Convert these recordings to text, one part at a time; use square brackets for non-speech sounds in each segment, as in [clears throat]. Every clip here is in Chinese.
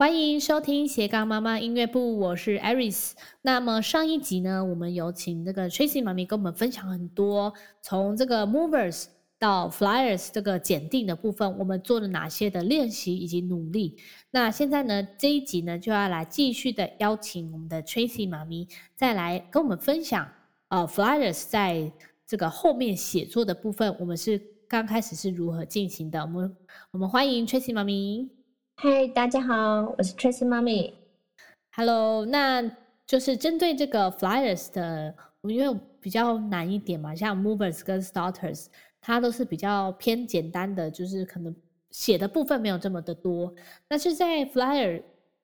欢迎收听斜杠妈妈音乐部，我是 Aris。那么上一集呢，我们有请这个 Tracy 妈咪跟我们分享很多，从这个 Movers 到 Flyers 这个检定的部分，我们做了哪些的练习以及努力。那现在呢，这一集呢就要来继续的邀请我们的 Tracy 妈咪再来跟我们分享，呃，Flyers 在这个后面写作的部分，我们是刚开始是如何进行的。我们我们欢迎 Tracy 妈咪。嗨大家好，我是 Tracy 妈咪。Hello，那就是针对这个 Flyers 的，因为比较难一点嘛，像 Movers 跟 Starters，它都是比较偏简单的，就是可能写的部分没有这么的多。但是在 Flyer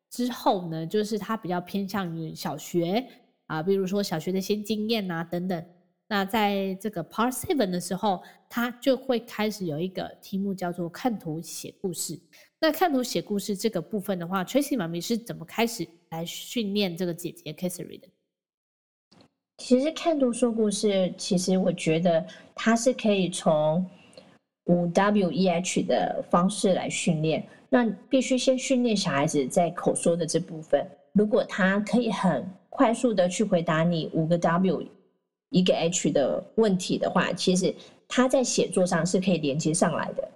之后呢，就是它比较偏向于小学啊，比如说小学的一些经验啊等等。那在这个 Part Seven 的时候，它就会开始有一个题目叫做看图写故事。那看图写故事这个部分的话，Tracy 妈咪是怎么开始来训练这个姐姐 Catherine 的？其实看图说故事，其实我觉得它是可以从五 W E H 的方式来训练。那必须先训练小孩子在口说的这部分。如果他可以很快速的去回答你五个 W 一个 H 的问题的话，其实他在写作上是可以连接上来的。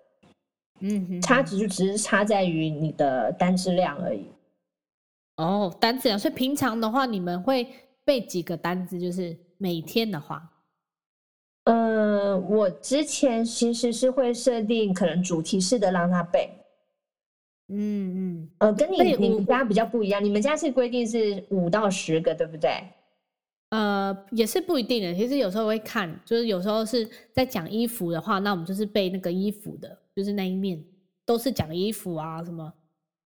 嗯哼，差值就只是差在于你的单质量而已。哦，单质量，所以平常的话，你们会背几个单子？就是每天的话，呃，我之前其实是会设定可能主题式的让他背。嗯嗯，呃，跟你你们家比较不一样，你们家是规定是五到十个，对不对？呃，也是不一定的。其实有时候会看，就是有时候是在讲衣服的话，那我们就是背那个衣服的。就是那一面都是讲衣服啊，什么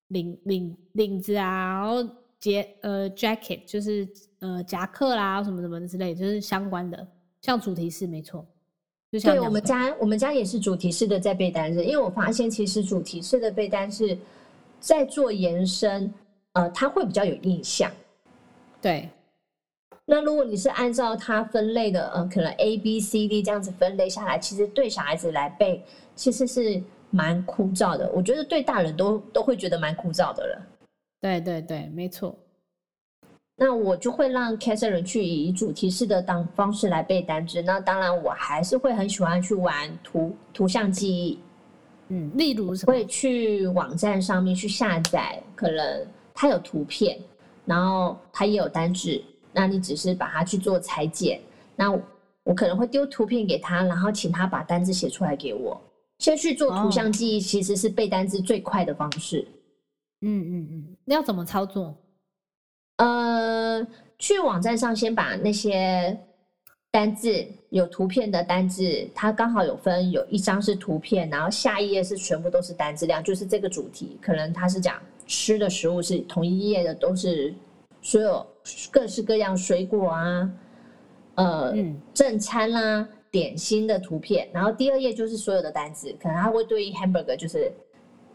领领领子啊，然后夹呃 jacket 就是呃夹克啦，什么什么之类，就是相关的，像主题式没错。就像对，我们家我们家也是主题式的在背单词，因为我发现其实主题式的背单词在做延伸，呃，它会比较有印象。对。那如果你是按照它分类的，呃，可能 A B C D 这样子分类下来，其实对小孩子来背。其实是蛮枯燥的，我觉得对大人都都会觉得蛮枯燥的了。对对对，没错。那我就会让 Catherine 去以主题式的当方式来背单词。那当然，我还是会很喜欢去玩图图像记忆。嗯，例如？会去网站上面去下载，可能它有图片，然后它也有单字，那你只是把它去做裁剪。那我可能会丢图片给他，然后请他把单字写出来给我。先去做图像记忆，其实是背单词最快的方式。嗯嗯嗯，那要怎么操作？呃，去网站上先把那些单字有图片的单字，它刚好有分，有一张是图片，然后下一页是全部都是单字量，就是这个主题，可能它是讲吃的食物，是同一页的都是所有各式各样水果啊，呃，嗯、正餐啦、啊。点心的图片，然后第二页就是所有的单字，可能它会对应 hamburger，就是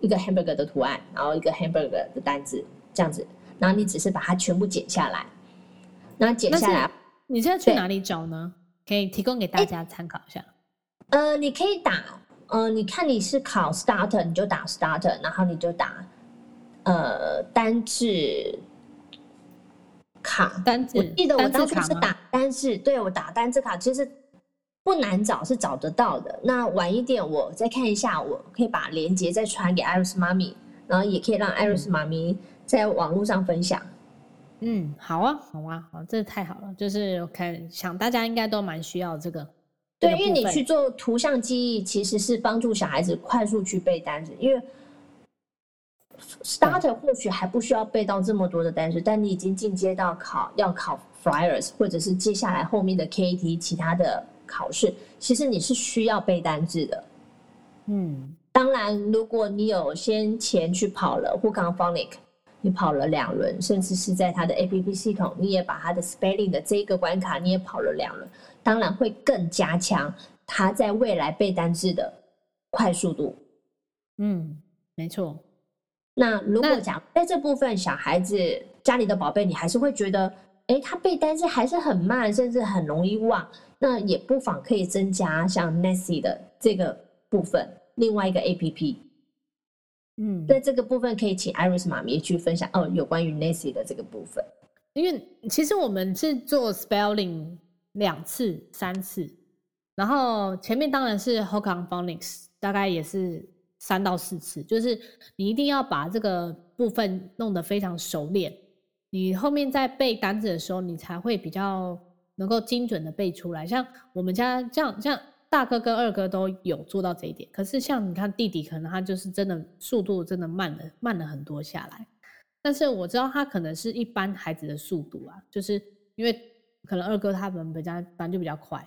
一个 hamburger 的图案，然后一个 hamburger 的单字这样子，然后你只是把它全部剪下来，那剪下来，你现在去哪里找呢？可以提供给大家参考一下。呃，你可以打，呃，你看你是考 starter，你就打 starter，然后你就打呃单字卡单字，我记得我当初是打单字，对我打单字卡，其实。不难找，是找得到的。那晚一点我再看一下，我可以把链接再传给 Iris 妈咪，然后也可以让 Iris 妈咪在网络上分享。嗯，好啊，好啊，好，这太好了。就是我看想大家应该都蛮需要这个。对，因为你去做图像记忆，其实是帮助小孩子快速去背单词。因为 Starter 或许还不需要背到这么多的单词，但你已经进阶到考要考 Flyers，或者是接下来后面的 KT 其他的。考试其实你是需要背单字的，嗯，当然，如果你有先前去跑了 Hookon Phonics，你跑了两轮，甚至是在它的 APP 系统，你也把它的 Spelling 的这一个关卡你也跑了两轮，当然会更加强他在未来背单字的快速度。嗯，没错。那如果讲在这部分小孩子家里的宝贝，你还是会觉得，哎，他背单词还是很慢，甚至很容易忘。那也不妨可以增加像 Nancy 的这个部分，另外一个 APP。嗯，对这个部分可以请 Iris 妈咪去分享哦，有关于 Nancy 的这个部分。因为其实我们是做 spelling 两次、三次，然后前面当然是 Hooked on Phonics，大概也是三到四次，就是你一定要把这个部分弄得非常熟练，你后面在背单子的时候，你才会比较能够精准的背出来。像我们家这样，像大哥跟二哥都有做到这一点，可是像你看弟弟，可能他就是真的速度真的慢了，慢了很多下来。但是我知道他可能是一般孩子的速度啊，就是因为可能二哥他们比较反正就比较快，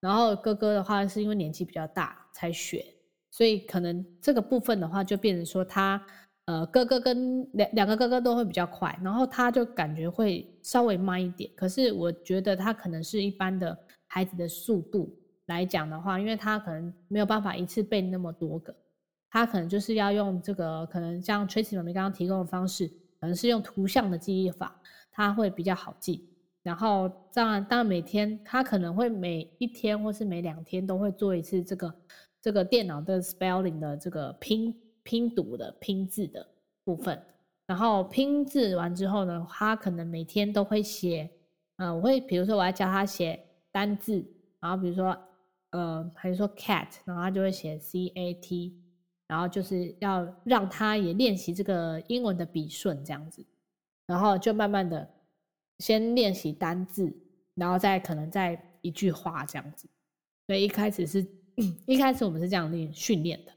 然后哥哥的话是因为年纪比较大才学，所以可能这个部分的话就变成说他呃哥哥跟两两个哥哥都会比较快，然后他就感觉会稍微慢一点。可是我觉得他可能是一般的孩子的速度来讲的话，因为他可能没有办法一次背那么多个，他可能就是要用这个可能像 Tracy 妈咪刚刚提供的方式。可能是用图像的记忆法，他会比较好记。然后当然，当然每天他可能会每一天或是每两天都会做一次这个这个电脑的 spelling 的这个拼拼读的拼字的部分。然后拼字完之后呢，他可能每天都会写。呃，我会比如说我要教他写单字，然后比如说呃，还是说 cat，然后他就会写 c a t。然后就是要让他也练习这个英文的笔顺这样子，然后就慢慢的先练习单字，然后再可能再一句话这样子。所以一开始是 [clears throat] 一开始我们是这样练训练的。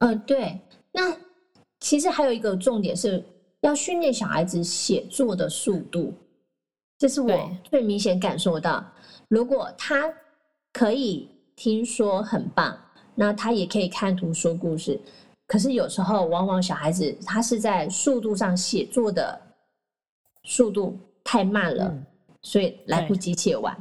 嗯、呃，对。那其实还有一个重点是要训练小孩子写作的速度，这是我最明显感受到。如果他可以听说，很棒。那他也可以看图说故事，可是有时候往往小孩子他是在速度上写作的速度太慢了，嗯、所以来不及写完。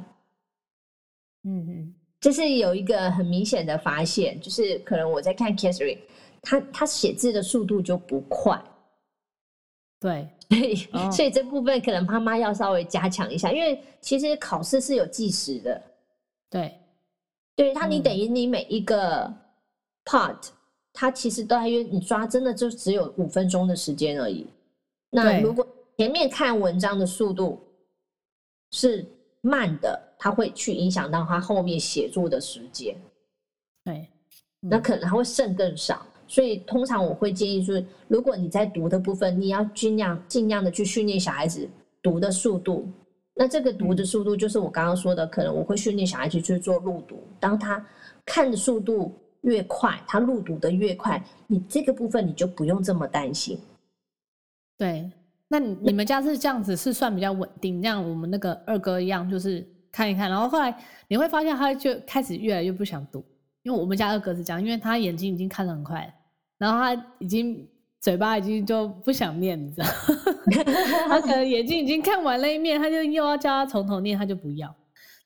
嗯嗯，这是有一个很明显的发现，就是可能我在看 Catherine，他他写字的速度就不快。对，所以、哦、所以这部分可能妈妈要稍微加强一下，因为其实考试是有计时的。对。对他，你等于你每一个 part，它其实都还有你抓，真的就只有五分钟的时间而已。那如果前面看文章的速度是慢的，它会去影响到他后面写作的时间。对，那可能他会剩更少。所以通常我会建议说，如果你在读的部分，你要尽量尽量的去训练小孩子读的速度。那这个读的速度就是我刚刚说的，可能我会训练小孩子去做入读。当他看的速度越快，他入读的越快，你这个部分你就不用这么担心。对，那你们家是这样子，是算比较稳定，像我们那个二哥一样，就是看一看，然后后来你会发现他就开始越来越不想读，因为我们家二哥是这样，因为他眼睛已经看得很快，然后他已经。嘴巴已经就不想念，你知道？[laughs] 他可能眼睛已经看完了一面，他就又要叫他从头念，他就不要。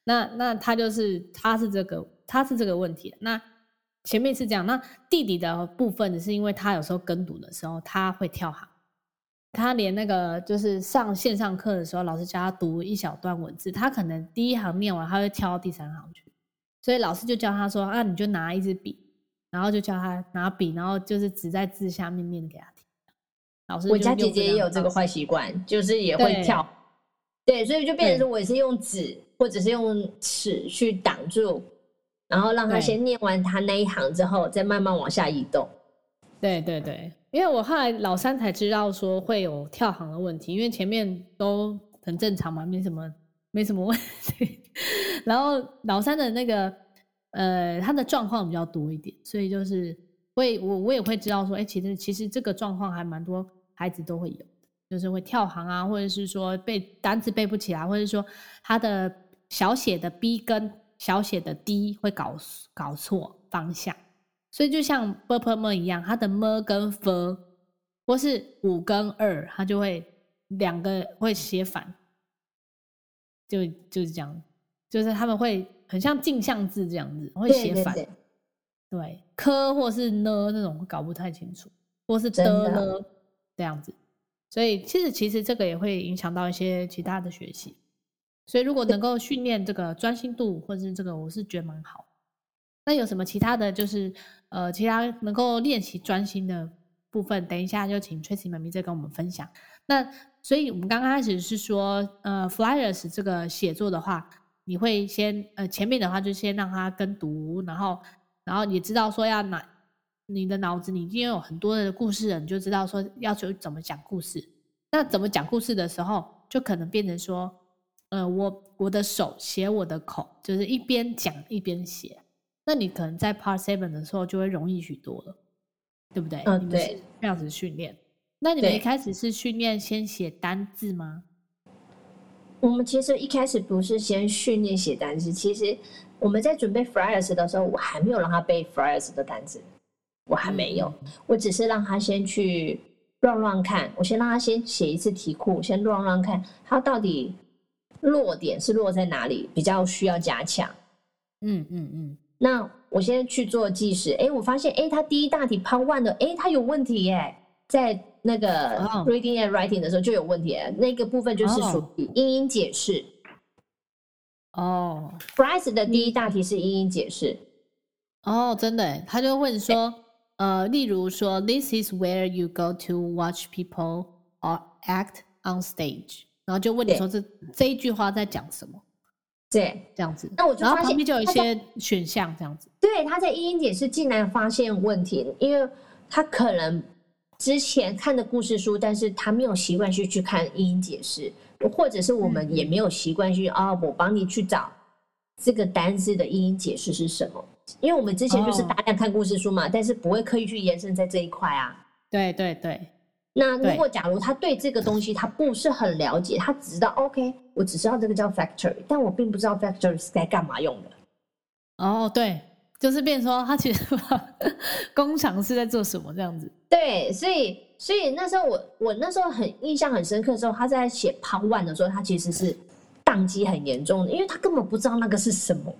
那那他就是他是这个他是这个问题。那前面是这样，那弟弟的部分是因为他有时候跟读的时候他会跳行，他连那个就是上线上课的时候，老师教他读一小段文字，他可能第一行念完，他会跳到第三行去，所以老师就教他说：“啊，你就拿一支笔。”然后就教他拿笔，然后就是只在字下面念给他听。老师，我家姐姐也有这个坏习惯，就是也会跳。对，对，所以就变成说，我也是用纸或者是用尺去挡住，然后让他先念完他那一行之后，再慢慢往下移动。对对对，因为我后来老三才知道说会有跳行的问题，因为前面都很正常嘛，没什么没什么问题。[laughs] 然后老三的那个。呃，他的状况比较多一点，所以就是会我我也会知道说，哎，其实其实这个状况还蛮多孩子都会有的，就是会跳行啊，或者是说背单词背不起来，或者是说他的小写的 b 跟小写的 d 会搞搞错方向，所以就像 b p m 一样，它的 m 跟 f 或是五跟二，它就会两个会写反，就就是这样，就是他们会。很像镜像字这样子，会写反，对，对，对，对，科或是呢那种搞不太清楚，或是的呢这样子，所以其实其实这个也会影响到一些其他的学习，所以如果能够训练这个专心度，或者是这个我是觉得蛮好。那有什么其他的就是呃其他能够练习专心的部分，等一下就请 Tracy 妈咪再跟我们分享。那所以我们刚开始是说，呃，Flyers 这个写作的话，你会先呃前面的话就先让他跟读，然后然后你知道说要哪，你的脑子里已经有很多的故事了，你就知道说要求怎么讲故事。那怎么讲故事的时候，就可能变成说，呃，我我的手写我的口，就是一边讲一边写。那你可能在 Part Seven 的时候就会容易许多了，对不对？嗯，对，这样子训练。那你们一开始是训练先写单字吗？我们其实一开始不是先训练写单字，其实我们在准备 Flyers 的时候，我还没有让他背 Flyers 的单字，我还没有，嗯、我只是让他先去乱乱看，我先让他先写一次题库，先乱乱看，他到底落点是落在哪里，比较需要加强。嗯嗯嗯。那我先去做计时，哎，我发现，哎，他第一大题 Part One 的，哎，他有问题耶，在那个 Reading and Writing 的时候就有问题，oh. 那个部分就是属于英音解释。哦、oh.，Fry's 的第一大题是英音解释。哦、oh,，真的，他就问说，呃，例如说，This is where you go to watch people or act on stage，然后就问你说这这一句话在讲什么？对，这样子。那我就发现旁边就有一些选项，这样子。对，他在英英解释竟然发现问题，因为他可能之前看的故事书，但是他没有习惯去去看英英解释，或者是我们也没有习惯去啊、嗯哦，我帮你去找这个单字的英英解释是什么？因为我们之前就是大量看故事书嘛，哦、但是不会刻意去延伸在这一块啊。对对对。那如果假如他对这个东西他不是很了解，他只知道 OK，我只知道这个叫 factory，但我并不知道 factory 是该干嘛用的。哦，对，就是变成说他其实 [laughs] 工厂是在做什么这样子。对，所以所以那时候我我那时候很印象很深刻的时候，他在写 Part One 的时候，他其实是宕机很严重的，因为他根本不知道那个是什么。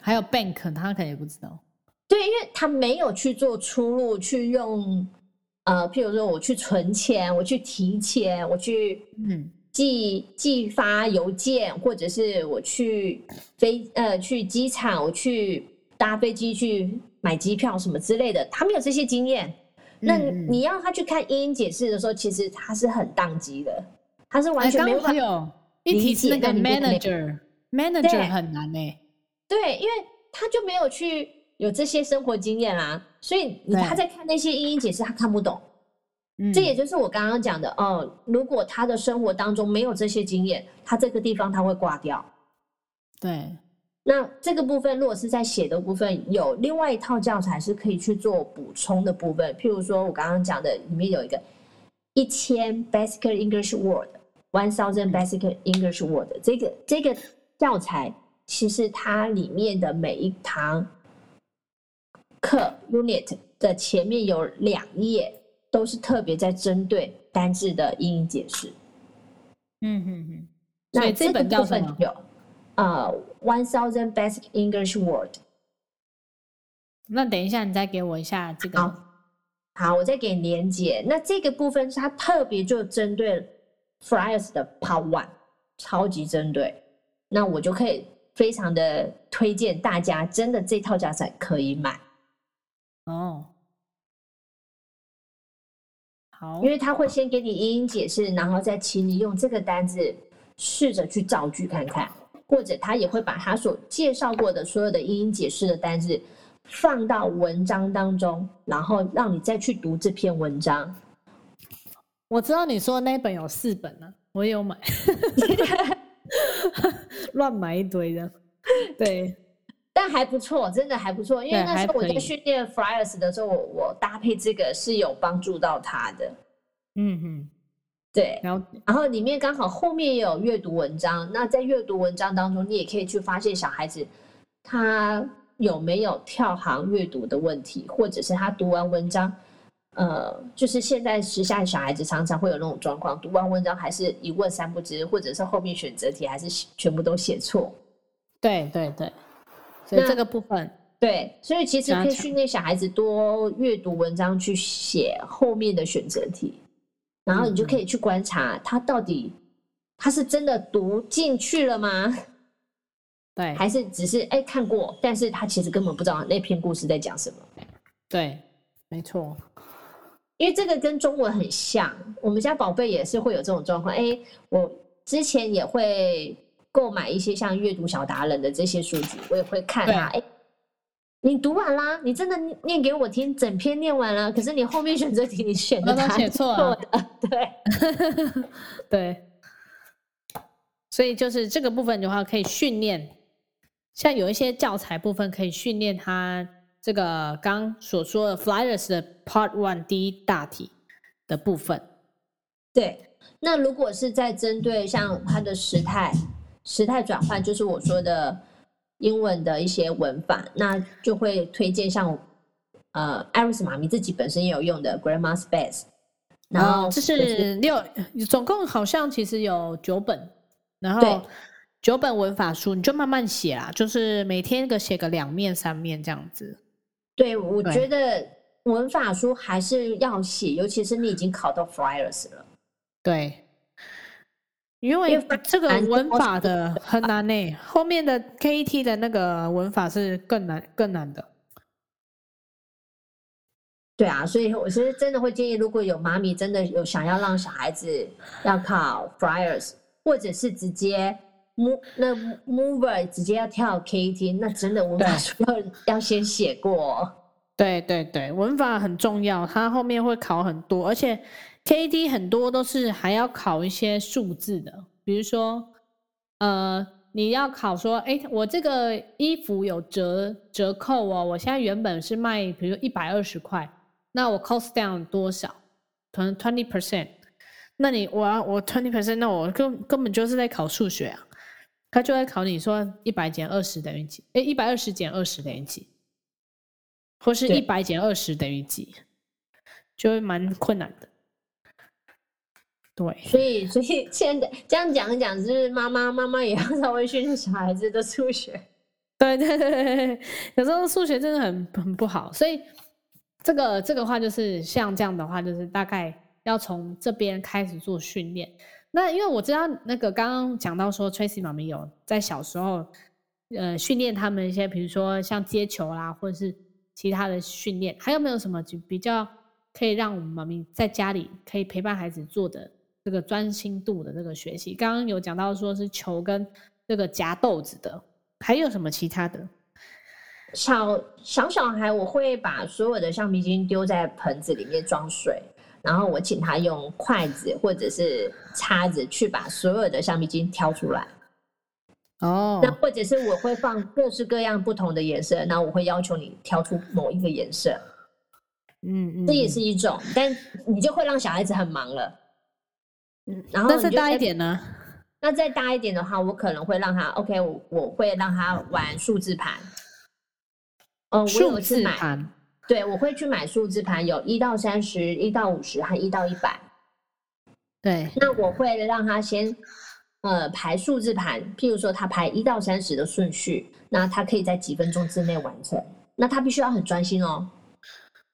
还有 bank，他可能也不知道。对，因为他没有去做出路，去用。呃，譬如说我去存钱，我去提钱，我去嗯寄寄发邮件，或者是我去飞呃去机场，我去搭飞机去买机票什么之类的，他没有这些经验。那你要他去看英英解释的时候，其实他是很宕机的，他是完全没有办法理解。那个 manager manager 很难呢、欸。对，因为他就没有去有这些生活经验啦。所以你他在看那些英英解释，他看不懂。嗯，这也就是我刚刚讲的哦。如果他的生活当中没有这些经验，他这个地方他会挂掉。对，那这个部分如果是在写的部分，有另外一套教材是可以去做补充的部分。譬如说我刚刚讲的，里面有一个一千 basic English word，one thousand basic English word，这个这个教材其实它里面的每一堂。课 unit 的前面有两页，都是特别在针对单字的英英解释。嗯嗯嗯。那这本教材有呃，one thousand basic English word。那等一下，你再给我一下这个。好，好，我再给你连接。那这个部分是它特别就针对 Flyers 的 Part One，超级针对。那我就可以非常的推荐大家，真的这套教材可以买。哦，好，因为他会先给你英英解释，然后再请你用这个单字试着去造句看看，或者他也会把他所介绍过的所有的英英解释的单字放到文章当中，然后让你再去读这篇文章。我知道你说的那本有四本呢、啊，我也有买，[laughs] [laughs] 乱买一堆的，对。但还不错，真的还不错，因为那时候我在训练 Flyers 的时候，我我搭配这个是有帮助到他的。嗯嗯，对。然后然后里面刚好后面也有阅读文章，那在阅读文章当中，你也可以去发现小孩子他有没有跳行阅读的问题，或者是他读完文章，呃，就是现在时下的小孩子常常会有那种状况，读完文章还是一问三不知，或者是后面选择题还是全部都写错。对对对。所以这个部分，对，所以其实可以训练小孩子多阅读文章，去写后面的选择题，然后你就可以去观察他到底他是真的读进去了吗？对，还是只是哎看过，但是他其实根本不知道那篇故事在讲什么。对，没错。因为这个跟中文很像，我们家宝贝也是会有这种状况。哎，我之前也会购买一些像阅读小达人的这些书籍，我也会看啊。哎，你读完啦？你真的念给我听，整篇念完了，可是你后面选择题你选的答案写错了，对 [laughs] 对。所以就是这个部分的话，可以训练，像有一些教材部分可以训练他。这个刚所说的 Flyers 的 Part One 第一大题的部分，对。那如果是在针对像它的时态、时态转换，就是我说的英文的一些文法，那就会推荐像呃艾瑞斯妈咪自己本身也有用的 Grandma's Base。然后这是六，总共好像其实有九本，然后九本文法书，你就慢慢写啦，就是每天个写个两面三面这样子。对，我觉得文法书还是要写，尤其是你已经考到 Flyers 了。对，因为这个文法的很难呢，后面的 KET 的那个文法是更难、更难的。对啊，所以我其实真的会建议，如果有妈咪真的有想要让小孩子要考 Friars，或者是直接。Move 那 Mover 直接要跳 KET，那真的文法书要要先写过。对对对，文法很重要，它后面会考很多，而且 KET 很多都是还要考一些数字的，比如说，呃，你要考说，哎，我这个衣服有折折扣哦，我现在原本是卖，比如说一百二十块，那我 cost down 多少？可能 twenty percent，那你我要我 twenty percent，那我根根本就是在考数学啊。他就在考你说一百减二十等于几？哎，一百二十减二十等于几？或是一百减二十等于几？就会蛮困难的。对，所以所以现在这样讲一讲，就是妈妈妈妈也要稍微训练小孩子的数学。[laughs] 对对对，有时候数学真的很很不好，所以这个这个话就是像这样的话，就是大概要从这边开始做训练。那因为我知道那个刚刚讲到说，Tracy 妈咪有在小时候，呃，训练他们一些，比如说像接球啦，或者是其他的训练，还有没有什么就比较可以让我们妈咪在家里可以陪伴孩子做的这个专心度的这个学习？刚刚有讲到说是球跟这个夹豆子的，还有什么其他的？小小小孩，我会把所有的橡皮筋丢在盆子里面装水。然后我请他用筷子或者是叉子去把所有的橡皮筋挑出来。哦，那或者是我会放各式各样不同的颜色，那我会要求你挑出某一个颜色。嗯嗯，这也是一种，但你就会让小孩子很忙了。嗯，然后那再大一点呢？那再大一点的话，我可能会让他 OK，我我会让他玩数字盘。哦，数字盘。对，我会去买数字盘，有一到三十，一到五十，和一到一百。对，那我会让他先呃排数字盘，譬如说他排一到三十的顺序，那他可以在几分钟之内完成。那他必须要很专心哦，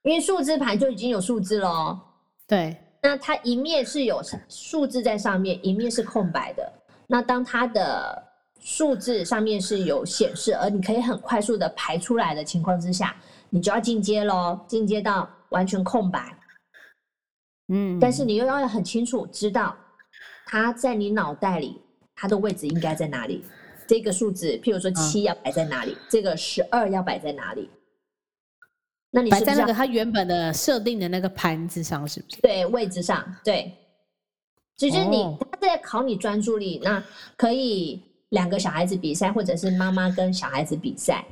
因为数字盘就已经有数字了哦。对，那它一面是有数字在上面，一面是空白的。那当它的数字上面是有显示，而你可以很快速的排出来的情况之下。你就要进阶喽，进阶到完全空白。嗯，但是你又要很清楚知道，它在你脑袋里，它的位置应该在哪里？这个数字，譬如说七要摆在哪里？嗯、这个十二要摆在哪里？那你摆在那个它原本的设定的那个盘子上，是不是？对，位置上，对。就是你，他、哦、在考你专注力，那可以两个小孩子比赛，或者是妈妈跟小孩子比赛。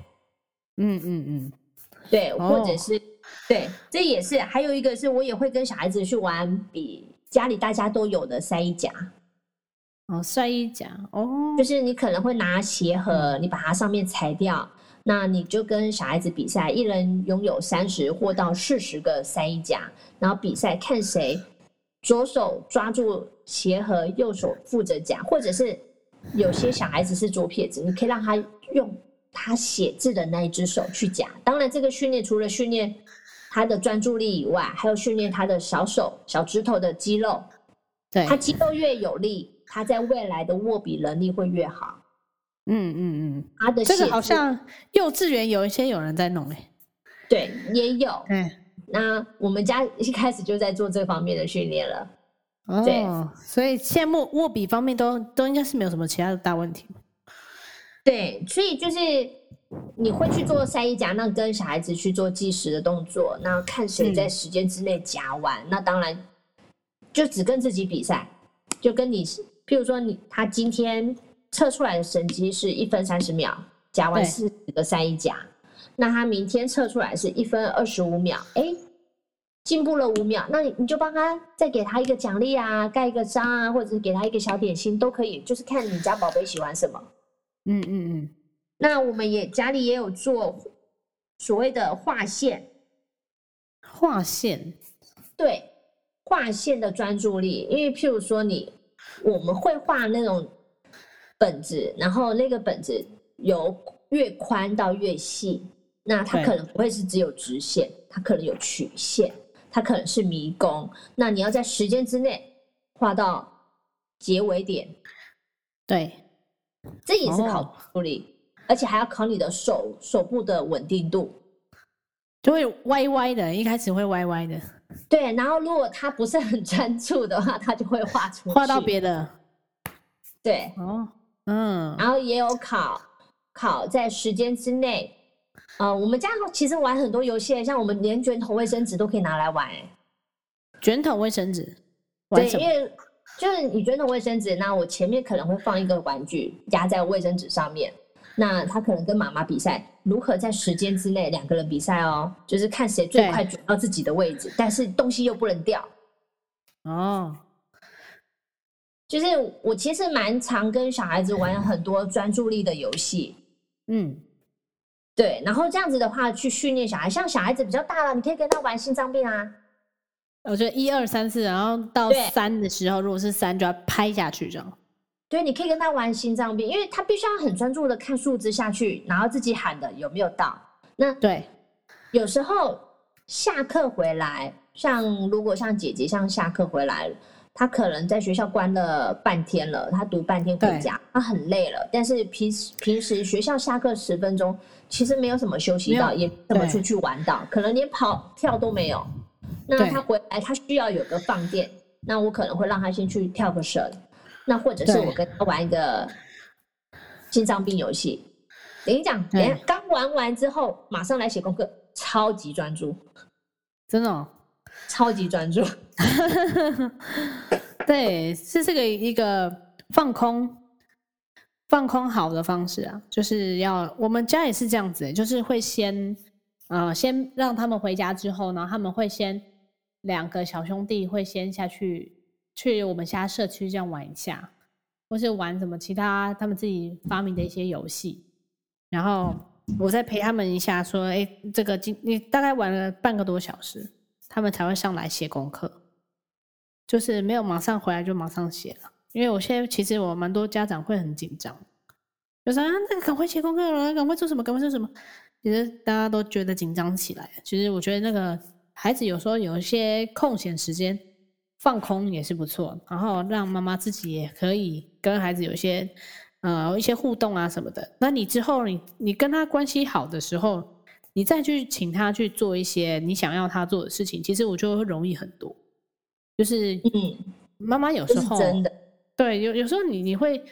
嗯嗯嗯。对，或者是、哦、对，这也是还有一个是，我也会跟小孩子去玩比家里大家都有的塞衣夹。哦，塞衣夹哦，就是你可能会拿鞋盒，嗯、你把它上面裁掉，那你就跟小孩子比赛，一人拥有三十或到四十个三衣夹，然后比赛看谁左手抓住鞋盒，右手负责夹，或者是有些小孩子是左撇子，你可以让他用。他写字的那一只手去夹，当然这个训练除了训练他的专注力以外，还有训练他的小手、小指头的肌肉。对，他肌肉越有力，他在未来的握笔能力会越好。嗯嗯嗯，他的这个好像幼稚园有一些有人在弄诶。对，也有。对，那我们家一开始就在做这方面的训练了。哦，对，所以现在握握笔方面都都应该是没有什么其他的大问题。对，所以就是你会去做晒衣夹，那跟小孩子去做计时的动作，那看谁在时间之内夹完，嗯、那当然就只跟自己比赛，就跟你，譬如说你他今天测出来的成绩是一分三十秒，夹完四十个三一夹，那他明天测出来是一分二十五秒，哎，进步了五秒，那你你就帮他再给他一个奖励啊，盖一个章啊，或者是给他一个小点心都可以，就是看你家宝贝喜欢什么。嗯嗯嗯，那我们也家里也有做所谓的画线，画线，对，画线的专注力，因为譬如说你我们会画那种本子，然后那个本子由越宽到越细，那它可能不会是只有直线，它可能有曲线，它可能是迷宫，那你要在时间之内画到结尾点，对。这也是考注意力，哦，而且还要考你的手手部的稳定度，就会歪歪的，一开始会歪歪的。对，然后如果他不是很 [laughs] 专注的话，他就会画出画到别的。对，哦，嗯，然后也有考考在时间之内，呃，我们家其实玩很多游戏，像我们连卷筒卫生纸都可以拿来玩，卷筒卫生纸，对，因为。就是你卷筒卫生纸，那我前面可能会放一个玩具压在卫生纸上面，那他可能跟妈妈比赛，如何在时间之内两个人比赛哦，就是看谁最快卷到自己的位置，但是东西又不能掉。哦，就是我其实蛮常跟小孩子玩很多专注力的游戏，嗯，对，然后这样子的话去训练小孩，像小孩子比较大了，你可以跟他玩心脏病啊。我觉得一二三四，然后到三的时候，如果是三，就要拍下去这样。对，你可以跟他玩心脏病，因为他必须要很专注的看数字下去，然后自己喊的有没有到。那对，有时候下课回来，像如果像姐姐像下课回来，她可能在学校关了半天了，他读半天回家，他很累了。但是平时平时学校下课十分钟，其实没有什么休息到，也怎么出去玩到，可能连跑跳都没有。那他回来，他需要有个放电，那我可能会让他先去跳个绳，那或者是我跟他玩一个心脏病游戏。等你讲，等下刚玩完之后，马上来写功课，超级专注，真的、哦，超级专注。[laughs] 对，是这个一个放空、放空好的方式啊，就是要我们家也是这样子，就是会先呃先让他们回家之后呢，他们会先。两个小兄弟会先下去去我们家社区这样玩一下，或是玩什么其他他们自己发明的一些游戏，然后我再陪他们一下，说：“哎，这个今你大概玩了半个多小时，他们才会上来写功课，就是没有马上回来就马上写了。因为我现在其实我蛮多家长会很紧张，就说啊，那个赶快写功课了，赶快做什么，赶快做什么，其实大家都觉得紧张起来。其实我觉得那个。孩子有时候有一些空闲时间放空也是不错，然后让妈妈自己也可以跟孩子有一些呃一些互动啊什么的。那你之后你你跟他关系好的时候，你再去请他去做一些你想要他做的事情，其实我觉得会容易很多。就是嗯，妈妈有时候真的对有有时候你你会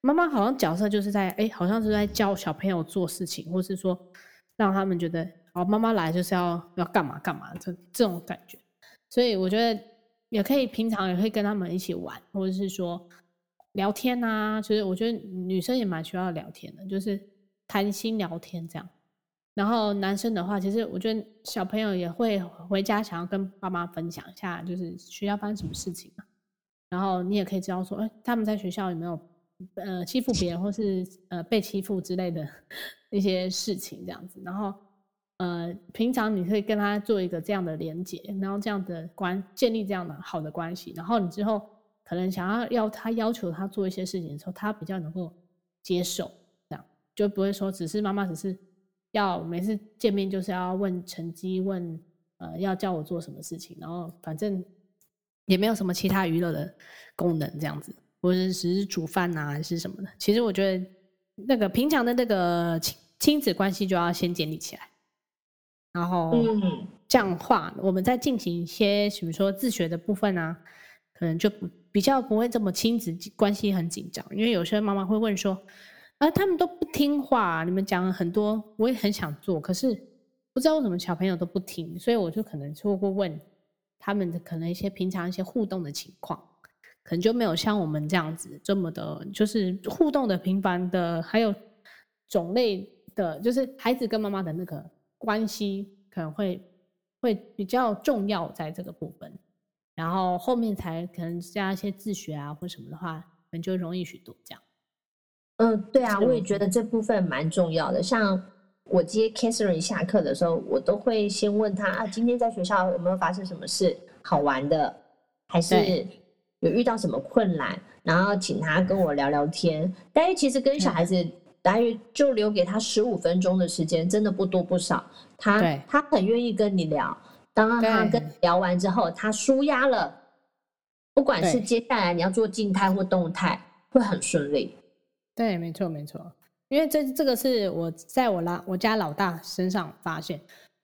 妈妈好像角色就是在哎，好像是在教小朋友做事情，或是说让他们觉得。哦，妈妈来就是要要干嘛干嘛，这这种感觉，所以我觉得也可以平常也可以跟他们一起玩，或者是说聊天啊。其实我觉得女生也蛮需要聊天的，就是谈心聊天这样。然后男生的话，其实我觉得小朋友也会回家想要跟爸妈分享一下，就是学校发生什么事情啊。然后你也可以知道说，哎，他们在学校有没有呃欺负别人，或是呃被欺负之类的 [laughs] 一些事情这样子，然后。呃，平常你可以跟他做一个这样的连接，然后这样的关建立这样的好的关系，然后你之后可能想要要他要求他做一些事情的时候，他比较能够接受，这样就不会说只是妈妈只是要每次见面就是要问成绩，问呃要叫我做什么事情，然后反正也没有什么其他娱乐的功能这样子，或者只是煮饭啊还是什么的。其实我觉得那个平常的那个亲亲子关系就要先建立起来。然后这样的话，我们再进行一些，比如说自学的部分啊，可能就不比较不会这么亲子关系很紧张，因为有些妈妈会问说，啊，他们都不听话，你们讲了很多，我也很想做，可是不知道为什么小朋友都不听，所以我就可能就会问他们的可能一些平常一些互动的情况，可能就没有像我们这样子这么的，就是互动的频繁的，还有种类的，就是孩子跟妈妈的那个关系可能会会比较重要在这个部分，然后后面才可能加一些自学啊或什么的话，可能就容易许多这样。嗯，对啊，我也觉得这部分蛮重要的。像我接 Catherine 下课的时候，我都会先问他啊，今天在学校有没有发生什么事好玩的，还是有遇到什么困难，然后请他跟我聊聊天。但是其实跟小孩子大约就留给他十五分钟的时间，真的不多不少。他他很愿意跟你聊，当他跟你聊完之后，他舒压了，不管是接下来你要做静态或动态，会很顺利。对，没错，没错，因为这这个是我在我老我家老大身上发现，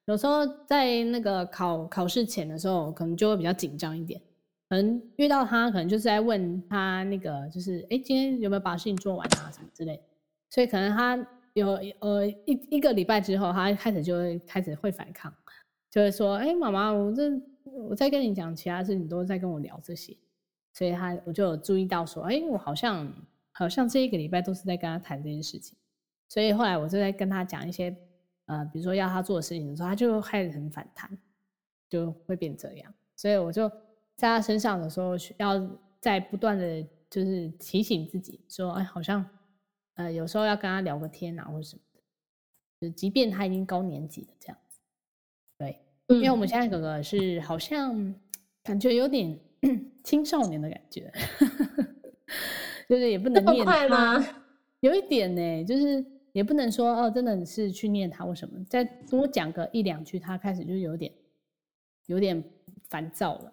有时候在那个考考试前的时候，可能就会比较紧张一点，可能遇到他，可能就是在问他那个，就是哎，今天有没有把事情做完啊，什么之类，所以可能他有呃一一个礼拜之后，他开始就会开始会反抗，就会说，哎，妈妈，我这我在跟你讲其他事，你都在跟我聊这些，所以他我就有注意到说，哎，我好像。好像这一个礼拜都是在跟他谈这件事情，所以后来我就在跟他讲一些，呃，比如说要他做的事情的时候，他就开始很反弹，就会变这样。所以我就在他身上的时候，要在不断的就是提醒自己说，哎，好像呃有时候要跟他聊个天啊，或者什么的，就即便他已经高年级了这样子。对，因为我们现在哥哥是好像感觉有点 [clears throat] 青少年的感觉。[laughs] 就是也不能念他吗？有一点呢，就是也不能说哦，真的是去念他或什么，再多讲个一两句，他开始就有点有点烦躁了。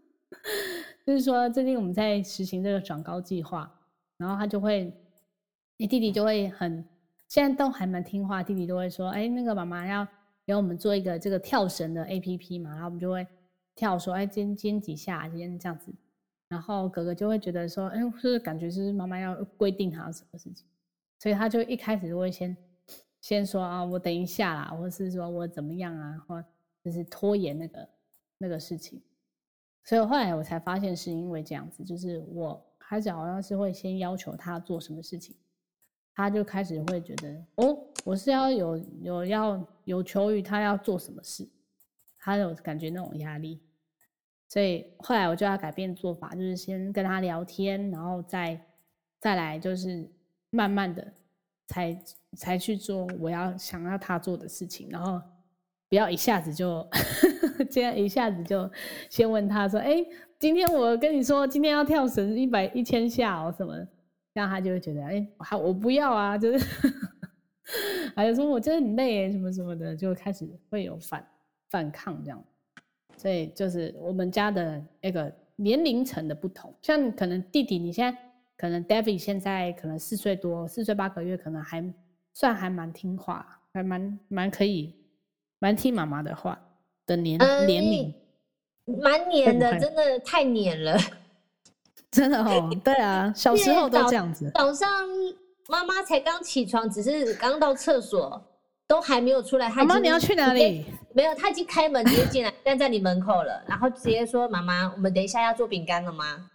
[laughs] 就是说，最近我们在实行这个转高计划，然后他就会，你弟弟就会很，现在都还蛮听话，弟弟都会说，哎，那个妈妈要给我们做一个这个跳绳的 APP 嘛，然后我们就会跳说，哎，今天今天几下，今天这样子。然后哥哥就会觉得说，哎，是感觉是妈妈要规定他什么事情，所以他就一开始就会先先说啊，我等一下啦，或是说我怎么样啊，或就是拖延那个那个事情。所以后来我才发现是因为这样子，就是我孩子好像是会先要求他做什么事情，他就开始会觉得哦，我是要有有要有求于他要做什么事，他有感觉那种压力。所以后来我就要改变做法，就是先跟他聊天，然后再再来，就是慢慢的才才去做我要想要他做的事情，然后不要一下子就 [laughs] 这样一下子就先问他说：“哎，今天我跟你说今天要跳绳一百一千下哦什么。”这样他就会觉得：“哎，好，我不要啊！”就是 [laughs] 还有说我真的很累什么什么的，就开始会有反反抗这样。所以就是我们家的那个年龄层的不同，像可能弟弟，你现在可能 David 现在可能四岁多，四岁八个月，可能还算还蛮听话，还蛮蛮可以，蛮听妈妈的话的年、嗯、年龄，蛮黏的，真的太黏了，[laughs] 真的哦，对啊，小时候都这样子，早上妈妈才刚起床，只是刚到厕所。都还没有出来，妈妈你要去哪里？没有，他已经开门直接进来，[laughs] 站在你门口了，然后直接说：“妈妈，我们等一下要做饼干了吗？”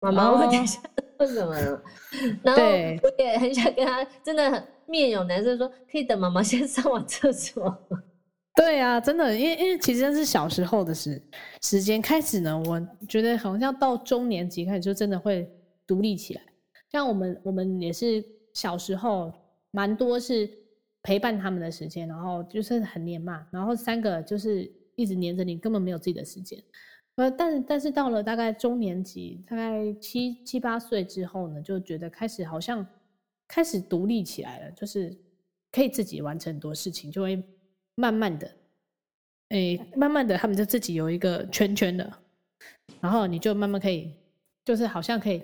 妈妈，我们等一下做什么？[laughs] 然后我也很想跟他，真的很面有难色，说可以等妈妈先上完厕所。[laughs] 对啊，真的，因为因为其实是小时候的时时间开始呢，我觉得好像到中年级开始就真的会独立起来。像我们我们也是小时候蛮多是。陪伴他们的时间，然后就是很黏嘛，然后三个就是一直黏着你，根本没有自己的时间。呃，但但是到了大概中年级，大概七七八岁之后呢，就觉得开始好像开始独立起来了，就是可以自己完成很多事情，就会慢慢的，哎，慢慢的他们就自己有一个圈圈的，然后你就慢慢可以，就是好像可以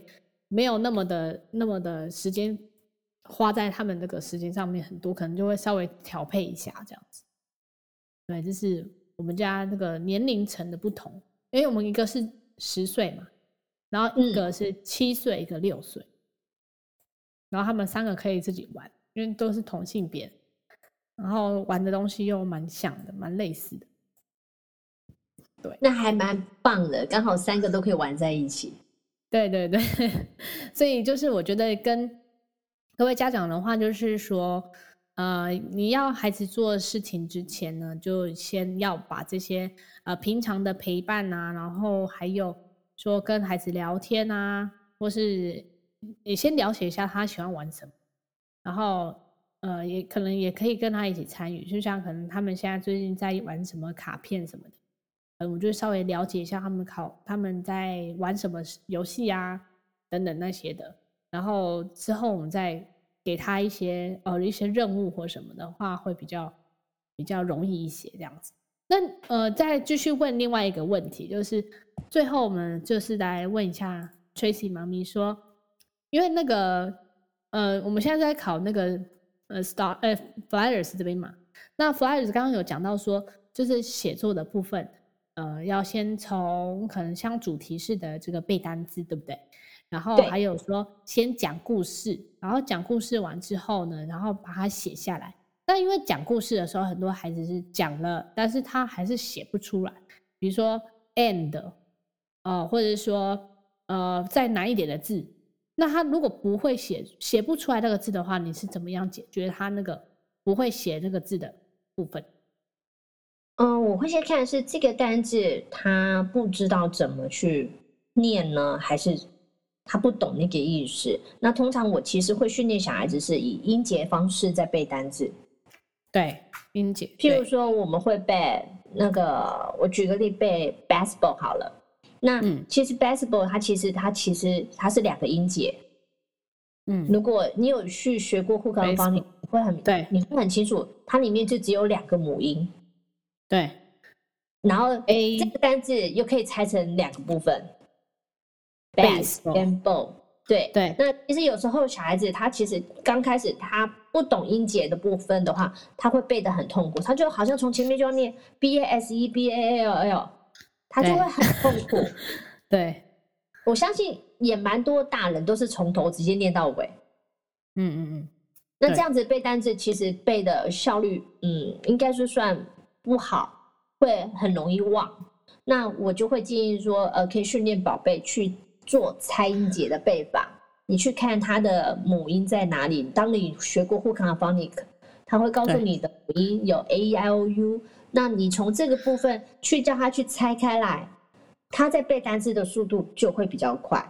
没有那么的那么的时间。花在他们这个时间上面很多，可能就会稍微调配一下这样子。对，这是我们家那个年龄层的不同，因为我们一个是十岁嘛，然后一个是七岁，嗯、一个六岁，然后他们三个可以自己玩，因为都是同性别，然后玩的东西又蛮像的，蛮类似的。对，那还蛮棒的，刚好三个都可以玩在一起。对对对，[laughs] 所以就是我觉得跟各位家长的话，就是说，呃，你要孩子做事情之前呢，就先要把这些呃平常的陪伴啊，然后还有说跟孩子聊天啊，或是也先了解一下他喜欢玩什么，然后呃，也可能也可以跟他一起参与，就像可能他们现在最近在玩什么卡片什么的。呃我就稍微了解一下他们考他们在玩什么游戏啊，等等那些的，然后之后我们再给他一些呃一些任务或什么的话，会比较比较容易一些这样子。那呃再继续问另外一个问题，就是最后我们就是来问一下 Tracy 妈咪说，因为那个呃我们现在在考那个呃 Star 呃 Flyers 这边嘛，那 Flyers 刚刚有讲到说就是写作的部分。呃，要先从可能像主题式的这个背单词，对不对？然后还有说先讲故事，然后讲故事完之后呢，然后把它写下来。但因为讲故事的时候，很多孩子是讲了，但是他还是写不出来。比如说 and，呃，或者是说呃再难一点的字，那他如果不会写，写不出来那个字的话，你是怎么样解决他那个不会写那个字的部分？嗯，我会先看是这个单字他不知道怎么去念呢，还是他不懂那个意思？那通常我其实会训练小孩子是以音节方式在背单字。对，音节。譬如说，我们会背那个，我举个例背 basketball 好了。那其实 basketball 它其实它其实它是两个音节。嗯，如果你有去学过护课方，你会很对，你会很清楚，它里面就只有两个母音。对，然后 A 这个单字又可以拆成两个部分，base 跟 ball。对对，那其实有时候小孩子他其实刚开始他不懂音节的部分的话，他会背得很痛苦，他就好像从前面就要念 b a s e b a l l，他就会很痛苦。对，[laughs] 我相信也蛮多大人都是从头直接念到尾。嗯嗯嗯，那这样子背单词其实背的效率，嗯，应该是算。不好，会很容易忘。那我就会建议说，呃，可以训练宝贝去做拆音节的背法。你去看他的母音在哪里。当你学过 Hookah 和 Phonics，他会告诉你的母音有 A E I O U。那你从这个部分去叫他去拆开来，他在背单词的速度就会比较快。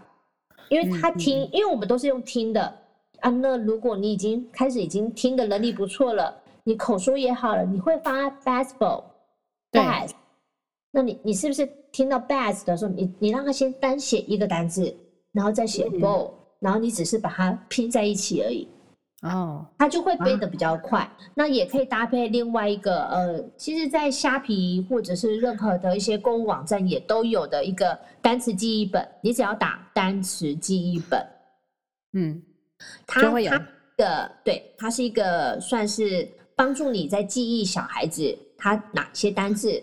因为他听，因为我们都是用听的啊。那如果你已经开始已经听的能力不错了。你口说也好了，你会发 basketball，bas，那你你是不是听到 bas 的时候，你你让他先单写一个单字，然后再写 ball，嗯，然后你只是把它拼在一起而已，哦，他就会背的比较快。啊。那也可以搭配另外一个，呃，其实，在虾皮或者是任何的一些购物网站也都有的一个单词记忆本，你只要打单词记忆本，嗯，它它的对，它是一个算是。帮助你在记忆小孩子他哪些单字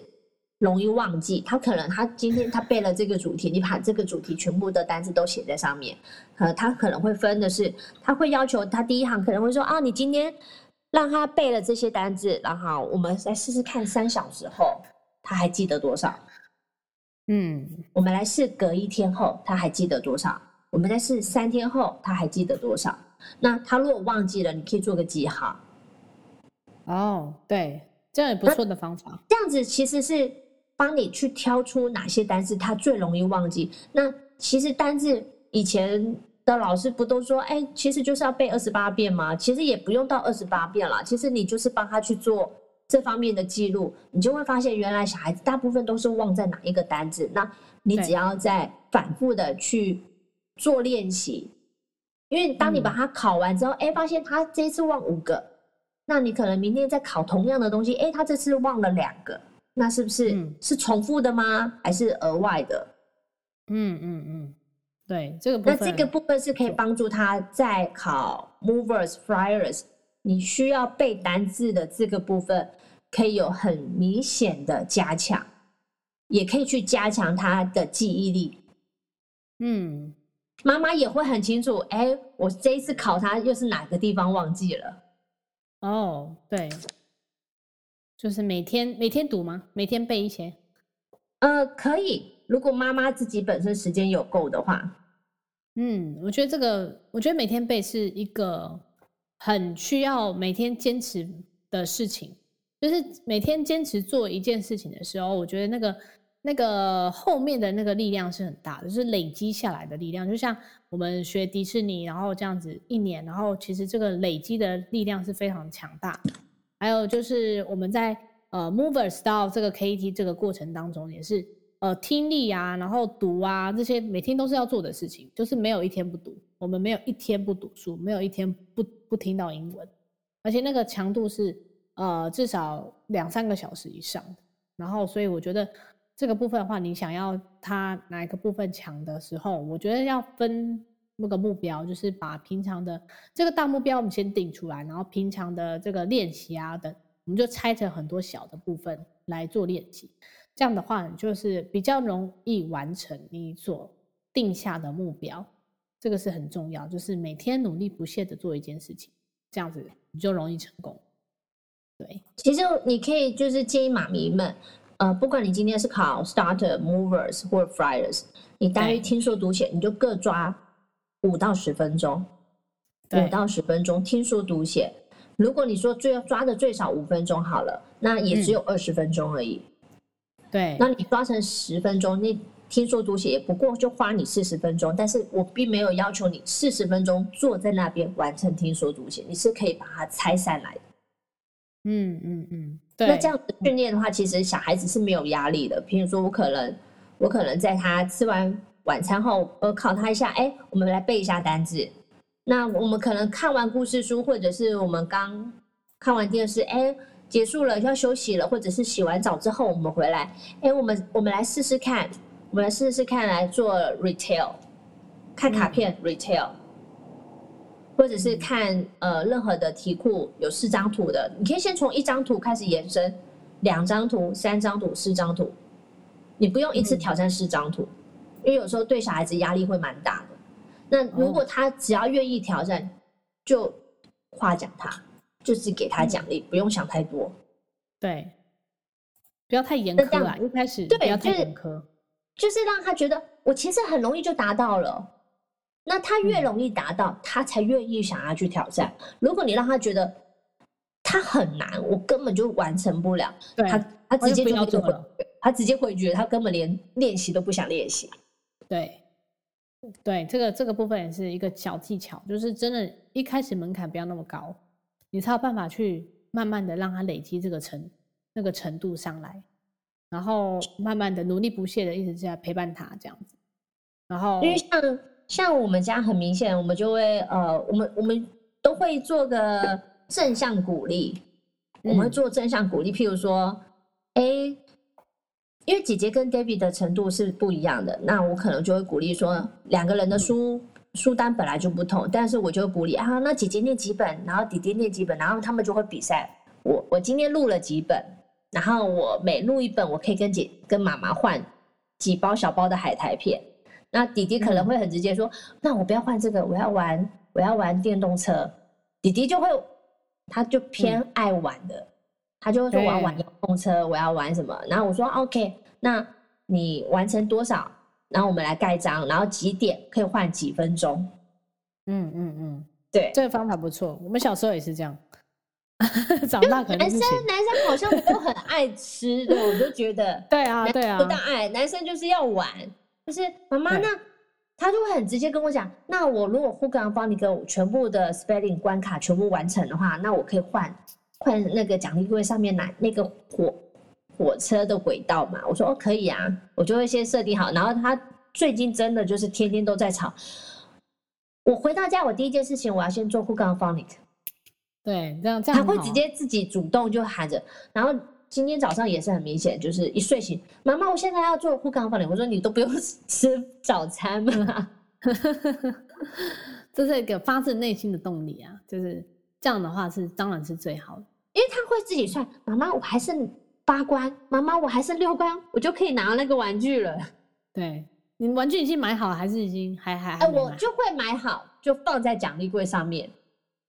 容易忘记，他可能他今天他背了这个主题，你把这个主题全部的单字都写在上面，呃，他可能会分的是，他会要求他第一行可能会说啊，你今天让他背了这些单字，然后我们来试试看三小时后他还记得多少，嗯，我们来试隔一天后他还记得多少，我们再试三天后他还记得多少，那他如果忘记了，你可以做个记号。哦，对，这样也不错的方法。这样子其实是帮你去挑出哪些单字他最容易忘记。那其实单字以前的老师不都说，哎，其实就是要背二十八遍吗？其实也不用到二十八遍了。其实你就是帮他去做这方面的记录，你就会发现原来小孩子大部分都是忘在哪一个单字。那你只要再反复的去做练习，因为当你把它考完之后，哎、嗯，发现他这一次忘五个。那你可能明天再考同样的东西，哎，他这次忘了两个，那是不是、嗯、是重复的吗？还是额外的？嗯嗯嗯，对，这个部分。那这个部分是可以帮助他在考 movers flyers，你需要背单字的这个部分，可以有很明显的加强，也可以去加强他的记忆力。嗯，妈妈也会很清楚，哎，我这一次考他又是哪个地方忘记了？哦，对，就是每天每天读吗？每天背一些？呃，可以，如果妈妈自己本身时间有够的话。嗯，我觉得这个，我觉得每天背是一个很需要每天坚持的事情。就是每天坚持做一件事情的时候，我觉得那个那个后面的那个力量是很大的，就是累积下来的力量。就像我们学迪士尼，然后这样子一年，然后其实这个累积的力量是非常强大。还有就是我们在呃 Movers 到这个 KET 这个过程当中，也是呃听力啊，然后读啊这些每天都是要做的事情，就是没有一天不读，我们没有一天不读书，没有一天不不听到英文，而且那个强度是。呃，至少两三个小时以上，然后所以我觉得这个部分的话，你想要它哪一个部分强的时候，我觉得要分那个目标，就是把平常的这个大目标我们先定出来，然后平常的这个练习啊等，我们就拆成很多小的部分来做练习。这样的话，就是比较容易完成你所定下的目标。这个是很重要，就是每天努力不懈的做一件事情，这样子你就容易成功。对，其实你可以就是建议妈咪们，呃，不管你今天是考 Starter、Movers 或 Flyers，你大约听说读写，你就各抓五到十分钟，五到十分钟听说读写。如果你说最要抓的最少五分钟好了，那也只有二十分钟而已。对，那你抓成十分钟，那听说读写也不过就花你四十分钟，但是我并没有要求你四十分钟坐在那边完成听说读写，你是可以把它拆散来的。嗯嗯嗯，对。那这样子训练的话，其实小孩子是没有压力的。譬如说，我可能，我可能在他吃完晚餐后，呃，考他一下，哎，我们来背一下单字。那我们可能看完故事书，或者是我们刚看完电视，哎，结束了要休息了，或者是洗完澡之后我们回来，哎，我们我们来试试看，我们来试试看来做 retail，看卡片 retail。或者是看呃任何的题库有四张图的，你可以先从一张图开始延伸，两张图、三张图、四张图，你不用一次挑战四张图，因为有时候对小孩子压力会蛮大的。那如果他只要愿意挑战，就夸奖他，就是给他奖励，不用想太多。对，不要太严苛啊，一开始对，不要太严苛，就是让他觉得我其实很容易就达到了。那他越容易达到，嗯，他才愿意想要去挑战。如果你让他觉得他很难，我根本就完成不了，他他直接就不做了，他直接会觉得他根本连练习都不想练习。对，对，这个这个部分也是一个小技巧，就是真的，一开始门槛不要那么高，你才有办法去慢慢的让它累积这个程那个程度上来，然后慢慢的努力不懈的一直在陪伴他这样子，然后因为像。像我们家很明显，我们就会呃，我们我们都会做个正向鼓励，我们会做正向鼓励，譬如说，哎，因为姐姐跟 David 的程度是不一样的，那我可能就会鼓励说，两个人的书书单本来就不同，但是我就会鼓励啊，那姐姐念几本，然后弟弟念几本，然后他们就会比赛，我我今天录了几本，然后我每录一本，我可以跟姐跟妈妈换几包小包的海苔片。那弟弟可能会很直接说：“嗯、那我不要换这个，我要玩，我要玩电动车。”弟弟就会，他就偏爱玩的，嗯、他就会说：“我要玩遥控车，我要玩什么？”然后我说：“OK，那你完成多少？然后我们来盖章，然后几点可以换几分钟？”嗯嗯嗯，对，这个方法不错。我们小时候也是这样，[laughs] 长大可能男生男生好像都很爱吃的，我就觉得 [laughs] 对啊对啊，不大爱男生就是要玩。就是妈妈，那他就会很直接跟我讲，那我如果 Who can 帮你给我全部的 spelling 关卡全部完成的话，那我可以换换那个奖励柜上面来那个火火车的轨道嘛？我说哦可以啊，我就会先设定好。然后他最近真的就是天天都在吵。我回到家，我第一件事情我要先做 Who can phonics。对，这样这样他会直接自己主动就喊着，然后。今天早上也是很明显，就是一睡醒，妈妈，我现在要做护肝放脸。我说你都不用吃早餐吗？[laughs] 这是一个发自内心的动力啊，就是这样的话是当然是最好的，因为他会自己算，妈妈我还剩八关，妈妈我还剩六关，我就可以拿到那个玩具了。对，你玩具已经买好，还是已经还还？哎、呃，我就会买好，就放在奖励柜上面。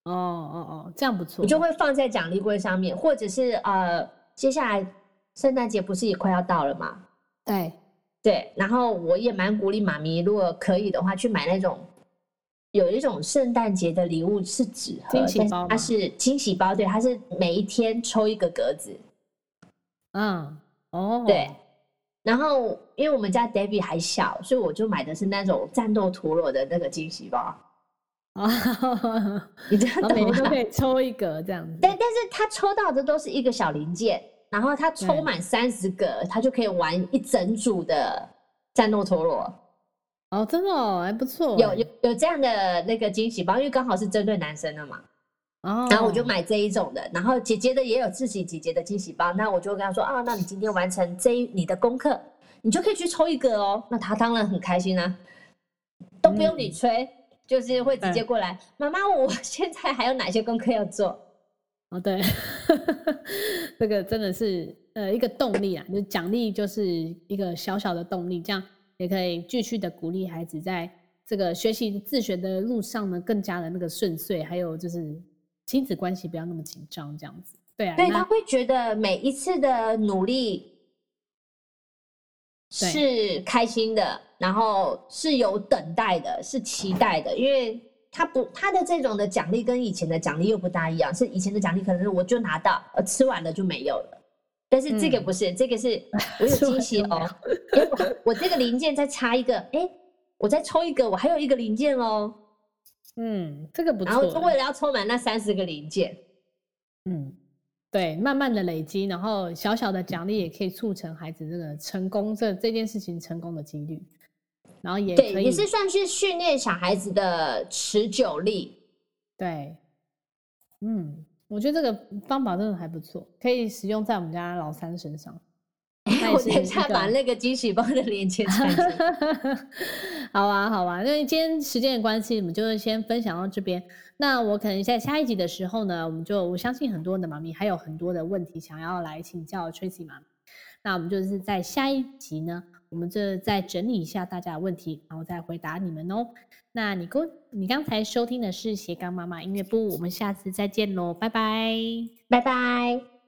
哦哦哦，这样不错。我就会放在奖励柜上面，或者是呃，接下来圣诞节不是也快要到了吗？对对，然后我也蛮鼓励妈咪，如果可以的话，去买那种有一种圣诞节的礼物是纸盒，惊喜包，它是惊喜包，对，它是每一天抽一个格子。嗯，哦，对。然后因为我们家 David 还小，所以我就买的是那种战斗陀螺的那个惊喜包。啊，你这样每天都可以抽一个这样子。但，但是他抽到的都是一个小零件。然后他抽满三十个，他就可以玩一整组的战斗陀螺。哦，真的哦，还不错。有有有这样的那个惊喜包，因为刚好是针对男生的嘛。哦。然后我就买这一种的，然后姐姐的也有自己姐姐的惊喜包，那我就跟她说啊，那你今天完成这一你的功课，你就可以去抽一个哦。那她当然很开心啊，都不用你催，嗯、就是会直接过来，妈妈，我现在还有哪些功课要做？哦，对，[laughs] 这个真的是呃一个动力啊，就奖励就是一个小小的动力，这样也可以继续的鼓励孩子在这个学习自学的路上呢，更加的那个顺遂，还有就是亲子关系不要那么紧张，这样子。对啊，对，他会觉得每一次的努力是开心的，然后是有等待的，是期待的，因为。他不，他的这种的奖励跟以前的奖励又不大一样。是以前的奖励可能是我就拿到，呃，吃完了就没有了。但是这个不是，嗯、这个是 [laughs] 我有惊喜哦。哎，我我这个零件再插一个，哎，我再抽一个，我还有一个零件哦。嗯，这个不错。然后就为了要抽满那三十个零件，嗯，对，慢慢的累积，然后小小的奖励也可以促成孩子这个成功这这件事情成功的几率。然后也对，也是算是训练小孩子的持久力。对，嗯，我觉得这个方法真的还不错，可以使用在我们家老三身上。[laughs] 我等一下把那个惊喜包的链接传给你。好啊，好啊，因为今天时间的关系，我们就先分享到这边。那我可能在下一集的时候呢，我们就我相信很多的妈咪还有很多的问题想要来请教 Tracy 妈咪。那我们就是在下一集呢。我们这再整理一下大家的问题，然后再回答你们哦。那你刚你刚才收听的是斜杠妈妈音乐部，我们下次再见喽，拜拜，拜拜。